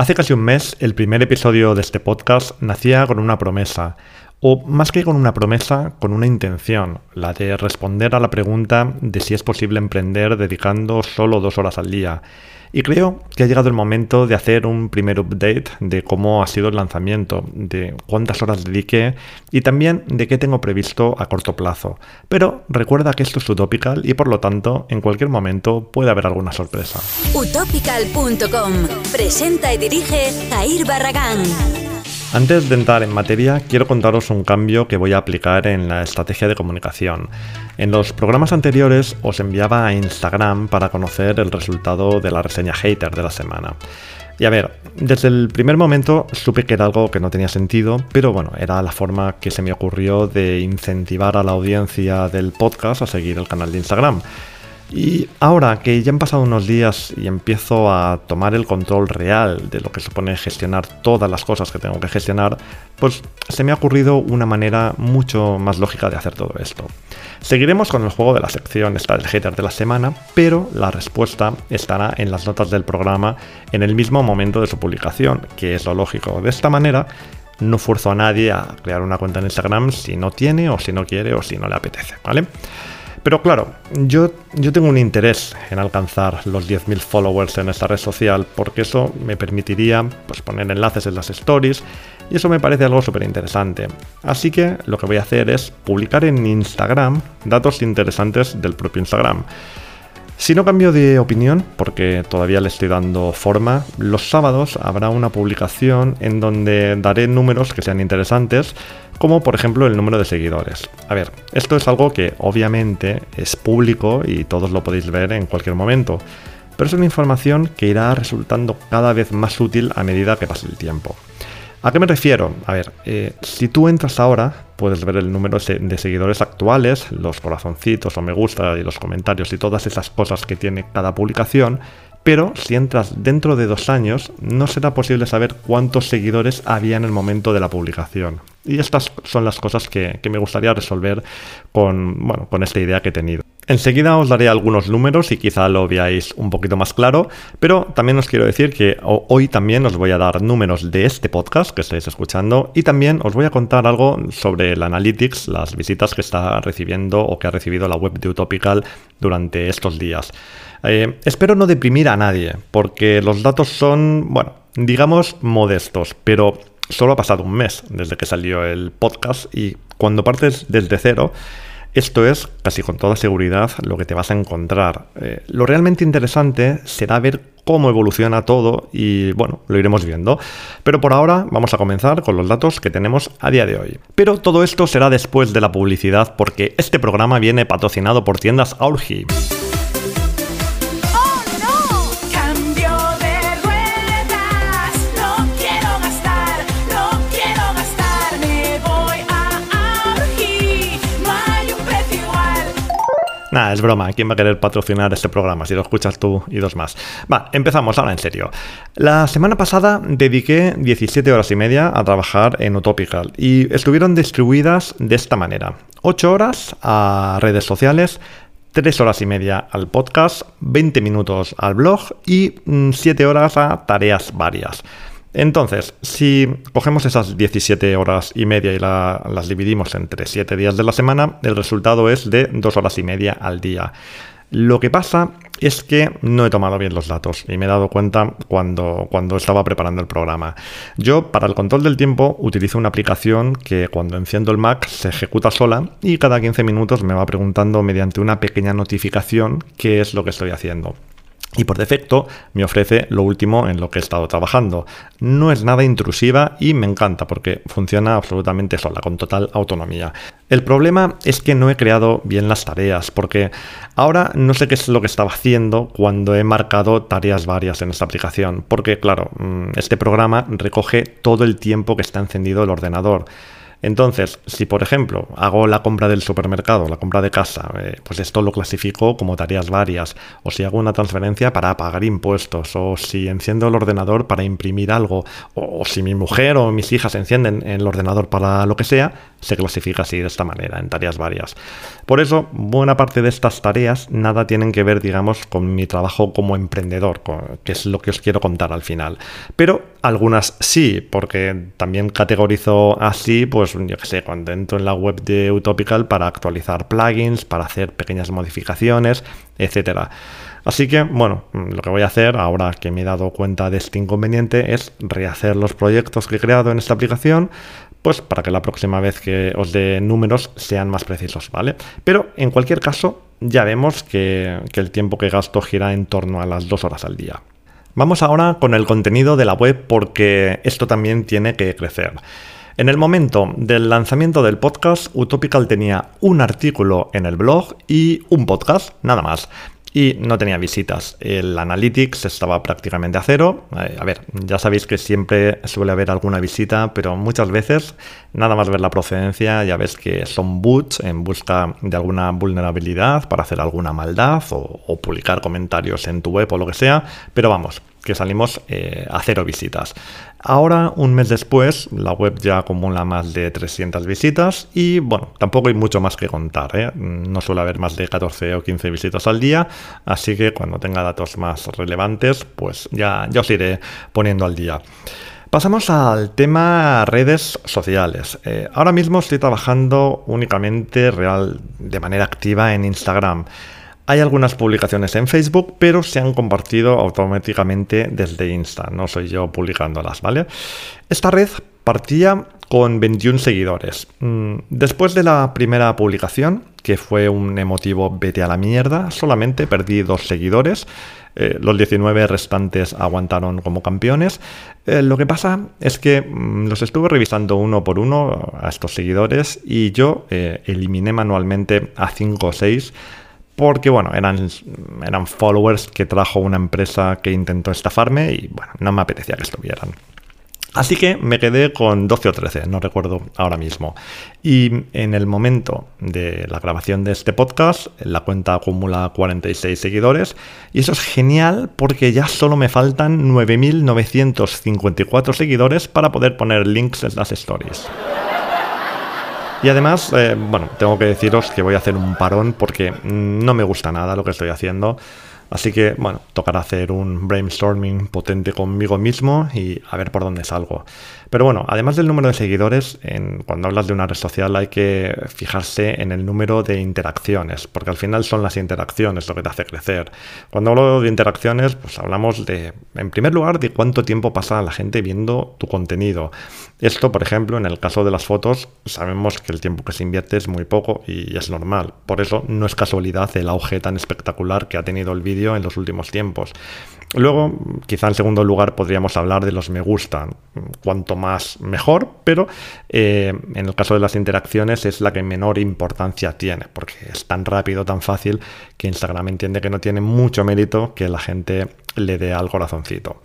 Hace casi un mes, el primer episodio de este podcast nacía con una promesa, o más que con una promesa, con una intención, la de responder a la pregunta de si es posible emprender dedicando solo dos horas al día. Y creo que ha llegado el momento de hacer un primer update de cómo ha sido el lanzamiento, de cuántas horas dediqué y también de qué tengo previsto a corto plazo. Pero recuerda que esto es utopical y por lo tanto en cualquier momento puede haber alguna sorpresa. Utopical.com presenta y dirige Jair Barragán. Antes de entrar en materia, quiero contaros un cambio que voy a aplicar en la estrategia de comunicación. En los programas anteriores os enviaba a Instagram para conocer el resultado de la reseña hater de la semana. Y a ver, desde el primer momento supe que era algo que no tenía sentido, pero bueno, era la forma que se me ocurrió de incentivar a la audiencia del podcast a seguir el canal de Instagram. Y ahora que ya han pasado unos días y empiezo a tomar el control real de lo que supone gestionar todas las cosas que tengo que gestionar, pues se me ha ocurrido una manera mucho más lógica de hacer todo esto. Seguiremos con el juego de la sección esta del hater de la semana, pero la respuesta estará en las notas del programa en el mismo momento de su publicación, que es lo lógico. De esta manera, no fuerzo a nadie a crear una cuenta en Instagram si no tiene o si no quiere o si no le apetece, ¿vale? Pero claro, yo, yo tengo un interés en alcanzar los 10.000 followers en esta red social porque eso me permitiría pues, poner enlaces en las stories y eso me parece algo súper interesante. Así que lo que voy a hacer es publicar en Instagram datos interesantes del propio Instagram. Si no cambio de opinión, porque todavía le estoy dando forma, los sábados habrá una publicación en donde daré números que sean interesantes, como por ejemplo el número de seguidores. A ver, esto es algo que obviamente es público y todos lo podéis ver en cualquier momento, pero es una información que irá resultando cada vez más útil a medida que pase el tiempo. ¿A qué me refiero? A ver, eh, si tú entras ahora, puedes ver el número de seguidores actuales, los corazoncitos o me gusta y los comentarios y todas esas cosas que tiene cada publicación, pero si entras dentro de dos años, no será posible saber cuántos seguidores había en el momento de la publicación. Y estas son las cosas que, que me gustaría resolver con, bueno, con esta idea que he tenido. Enseguida os daré algunos números y quizá lo veáis un poquito más claro, pero también os quiero decir que hoy también os voy a dar números de este podcast que estáis escuchando y también os voy a contar algo sobre el Analytics, las visitas que está recibiendo o que ha recibido la web de Utopical durante estos días. Eh, espero no deprimir a nadie, porque los datos son, bueno, digamos modestos, pero solo ha pasado un mes desde que salió el podcast y cuando partes desde cero, esto es, casi con toda seguridad, lo que te vas a encontrar. Eh, lo realmente interesante será ver cómo evoluciona todo y bueno, lo iremos viendo. Pero por ahora vamos a comenzar con los datos que tenemos a día de hoy. Pero todo esto será después de la publicidad porque este programa viene patrocinado por tiendas Aurgi. Nada, es broma. ¿Quién va a querer patrocinar este programa si lo escuchas tú y dos más? Va, empezamos ahora en serio. La semana pasada dediqué 17 horas y media a trabajar en Utopical y estuvieron distribuidas de esta manera. 8 horas a redes sociales, 3 horas y media al podcast, 20 minutos al blog y 7 mm, horas a tareas varias. Entonces, si cogemos esas 17 horas y media y las dividimos entre 7 días de la semana, el resultado es de 2 horas y media al día. Lo que pasa es que no he tomado bien los datos y me he dado cuenta cuando, cuando estaba preparando el programa. Yo, para el control del tiempo, utilizo una aplicación que cuando enciendo el Mac se ejecuta sola y cada 15 minutos me va preguntando mediante una pequeña notificación qué es lo que estoy haciendo y por defecto me ofrece lo último en lo que he estado trabajando. No es nada intrusiva y me encanta porque funciona absolutamente sola, con total autonomía. El problema es que no he creado bien las tareas porque ahora no sé qué es lo que estaba haciendo cuando he marcado tareas varias en esta aplicación. Porque claro, mm, este programa recoge todo el tiempo que está encendido el ordenador. Entonces, si por ejemplo hago la compra del supermercado, la compra de casa, eh, pues esto lo clasifico como tareas varias, o si hago una transferencia para pagar impuestos, o si enciendo el ordenador para imprimir algo, o, si mi mujer o mis hijas encienden el ordenador para lo que sea, se clasifica así de esta manera, en tareas varias. Por eso, buena parte de estas tareas nada tienen que ver, digamos, con mi trabajo como emprendedor, que es lo que os quiero contar al final. Pero algunas sí, porque también categorizo así, pues yo que sé, cuando entro en la web de Utopical para actualizar plugins, para hacer pequeñas modificaciones, etcétera. Así que, bueno, lo que voy a hacer ahora que me he dado cuenta de este inconveniente es rehacer los proyectos que he creado en esta aplicación, pues para que la próxima vez que os dé números sean más precisos, ¿vale? Pero en cualquier caso, ya vemos que, que el tiempo que gasto gira en torno a las dos horas al día. Vamos ahora con el contenido de la web porque esto también tiene que crecer. En el momento del lanzamiento del podcast, Utopical tenía un artículo en el blog y un podcast, nada más y no tenía visitas. El Analytics estaba prácticamente a cero. Eh, a ver, ya sabéis que siempre suele haber alguna visita, pero muchas veces nada más ver la procedencia ya ves que son boots en busca de alguna vulnerabilidad para hacer alguna maldad o, o publicar comentarios en tu web o lo que sea. Pero vamos, que salimos eh, a cero visitas. Ahora, un mes después, la web ya acumula más de 300 visitas y bueno, tampoco hay mucho más que contar. ¿eh? No suele haber más de 14 o 15 visitas al día, así que cuando tenga datos más relevantes, pues ya, ya os iré poniendo al día. Pasamos al tema redes sociales. Eh, ahora mismo estoy trabajando únicamente real, de manera activa en Instagram. Hay algunas publicaciones en Facebook, pero se han compartido automáticamente desde Insta. No soy yo publicándolas, ¿vale? Esta red partía con 21 seguidores. Mm, después de la primera publicación, que fue un emotivo vete a la mierda, solamente perdí dos seguidores. Eh, los 19 restantes aguantaron como campeones. Eh, lo que pasa es que mm, los estuve revisando uno por uno a estos seguidores y yo eh, eliminé manualmente a 5 o 6 porque bueno, eran, eran followers que trajo una empresa que intentó estafarme y bueno, no me apetecía que estuvieran. Así que me quedé con 12 o 13, no recuerdo ahora mismo. Y en el momento de la grabación de este podcast, la cuenta acumula 46 seguidores. Y eso es genial porque ya solo me faltan 9.954 seguidores para poder poner links en las stories. Y además, eh, bueno, tengo que deciros que voy a hacer un parón porque no me gusta nada lo que estoy haciendo. Así que, bueno, tocará hacer un brainstorming potente conmigo mismo y a ver por dónde salgo. Pero bueno, además del número de seguidores, cuando hablas de una red social hay que fijarse en el número de interacciones, porque al final son las interacciones lo que te hace crecer. Cuando hablo de interacciones, pues hablamos de, en primer lugar, de cuánto tiempo pasa la gente viendo tu contenido. Esto, por ejemplo, en el caso de las fotos, sabemos que el tiempo que se invierte es muy poco y es normal. Por eso no es casualidad el auge tan espectacular que ha tenido el vídeo en los últimos tiempos. Luego, quizá en segundo lugar, podríamos hablar de los me gustan. Cuanto más mejor, pero eh, en el caso de las interacciones es la que menor importancia tiene, porque es tan rápido, tan fácil, que Instagram entiende que no tiene mucho mérito que la gente le dé al corazoncito.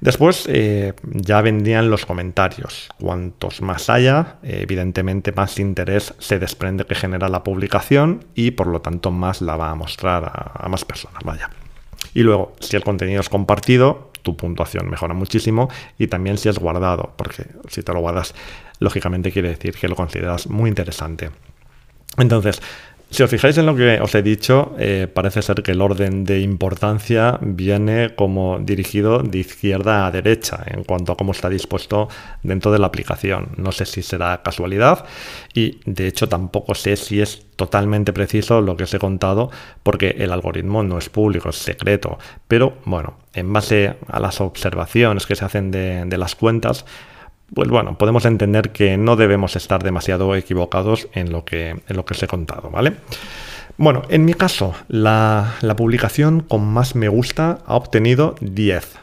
Después eh, ya vendían los comentarios. Cuantos más haya, evidentemente más interés se desprende que genera la publicación y por lo tanto más la va a mostrar a, a más personas. Vaya. Y luego, si el contenido es compartido, tu puntuación mejora muchísimo y también si es guardado, porque si te lo guardas, lógicamente quiere decir que lo consideras muy interesante. Entonces, si os fijáis en lo que os he dicho, eh, parece ser que el orden de importancia viene como dirigido de izquierda a derecha en cuanto a cómo está dispuesto dentro de la aplicación. No sé si será casualidad y de hecho tampoco sé si es totalmente preciso lo que os he contado porque el algoritmo no es público, es secreto. Pero bueno, en base a las observaciones que se hacen de, de las cuentas, pues bueno, podemos entender que no debemos estar demasiado equivocados en lo que, en lo que os he contado, ¿vale? Bueno, en mi caso, la, publicación con más me gusta ha obtenido 10.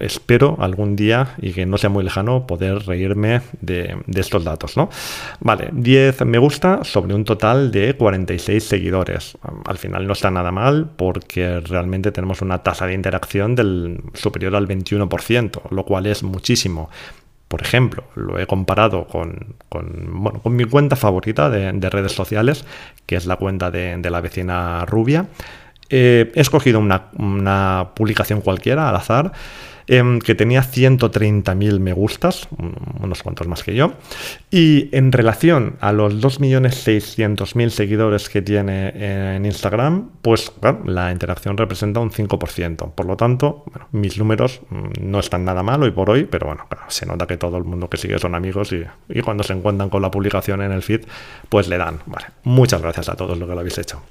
espero algún día y que no sea muy lejano poder reírme de, de, estos datos, ¿no? Vale, 10 me gusta sobre un total de 46 seguidores. Al final no está nada mal porque realmente tenemos una tasa de interacción del superior al 21%, lo cual es muchísimo por ejemplo, lo he comparado con, con, mi cuenta favorita de, redes sociales, que es la cuenta de la vecina rubia. Eh, he escogido una, publicación cualquiera al azar em, que tenía 130.000 me gustas, unos cuantos más que yo, y en relación a los 2.600.000 seguidores que tiene en Instagram, pues la interacción representa un 5%. Por lo tanto, mis números mm, no están nada mal hoy por hoy, pero bueno, se nota que todo el mundo que sigue son amigos y, y, cuando se encuentran con la publicación en el feed, pues le dan. Vale, muchas gracias a todos lo que lo habéis hecho.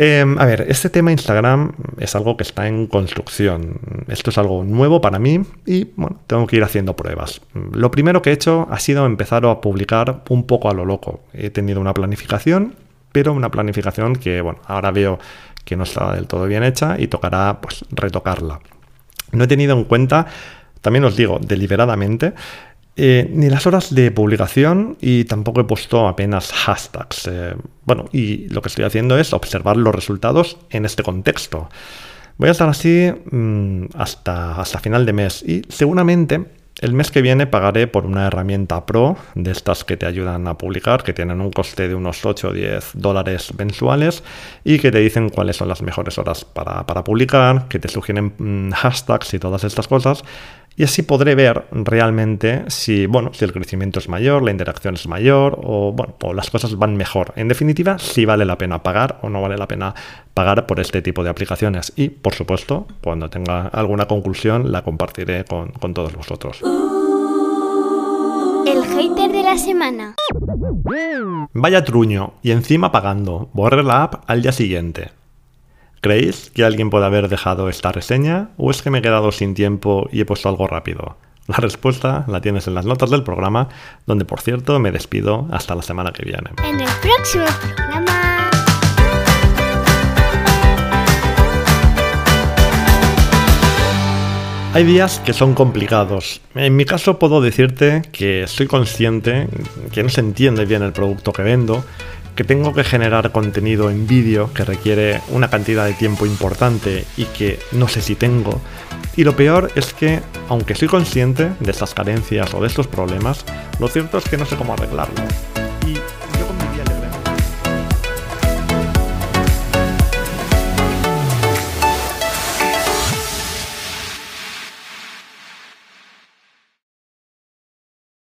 Em, a ver, este tema Instagram es algo que está en construcción. Esto es algo nuevo para mí y bueno, tengo que ir haciendo pruebas. Lo primero que he hecho ha sido empezar a publicar un poco a lo loco. He tenido una planificación, pero una planificación que bueno, ahora veo que no está del todo bien hecha y tocará pues retocarla. No he tenido en cuenta también os digo, deliberadamente, eh, ni las horas de publicación y tampoco he puesto apenas hashtags. Eh, bueno, y lo que estoy haciendo es observar los resultados en este contexto. Voy a estar así mm, hasta, hasta final de mes y seguramente el mes que viene pagaré por una herramienta pro de estas que te ayudan a publicar, que tienen un coste de unos 8 o 10 dólares mensuales y que te dicen cuáles son las mejores horas para, para publicar, que te sugieren mm, hashtags y todas estas cosas y así podré ver realmente si, bueno, si el crecimiento es mayor, la interacción es mayor o, bueno, o las cosas van mejor. En definitiva, si vale la pena pagar o no vale la pena pagar por este tipo de aplicaciones. Y, por supuesto, cuando tenga alguna conclusión, la compartiré con, con todos vosotros. El hater de la semana. Vaya truño, y encima pagando. Borre la app al día siguiente. ¿Creéis que alguien puede haber dejado esta reseña o es que me he quedado sin tiempo y he puesto algo rápido? La respuesta la tienes en las notas del programa, donde por cierto me despido hasta la semana que viene. En el próximo programa. Hay días que son complicados. En mi caso puedo decirte que soy consciente que no se entiende bien el producto que vendo, que tengo que generar contenido en vídeo que requiere una cantidad de tiempo importante y que no sé si tengo. Y lo peor es que, aunque soy consciente de estas carencias o de estos problemas, lo cierto es que no sé cómo arreglarlo. Y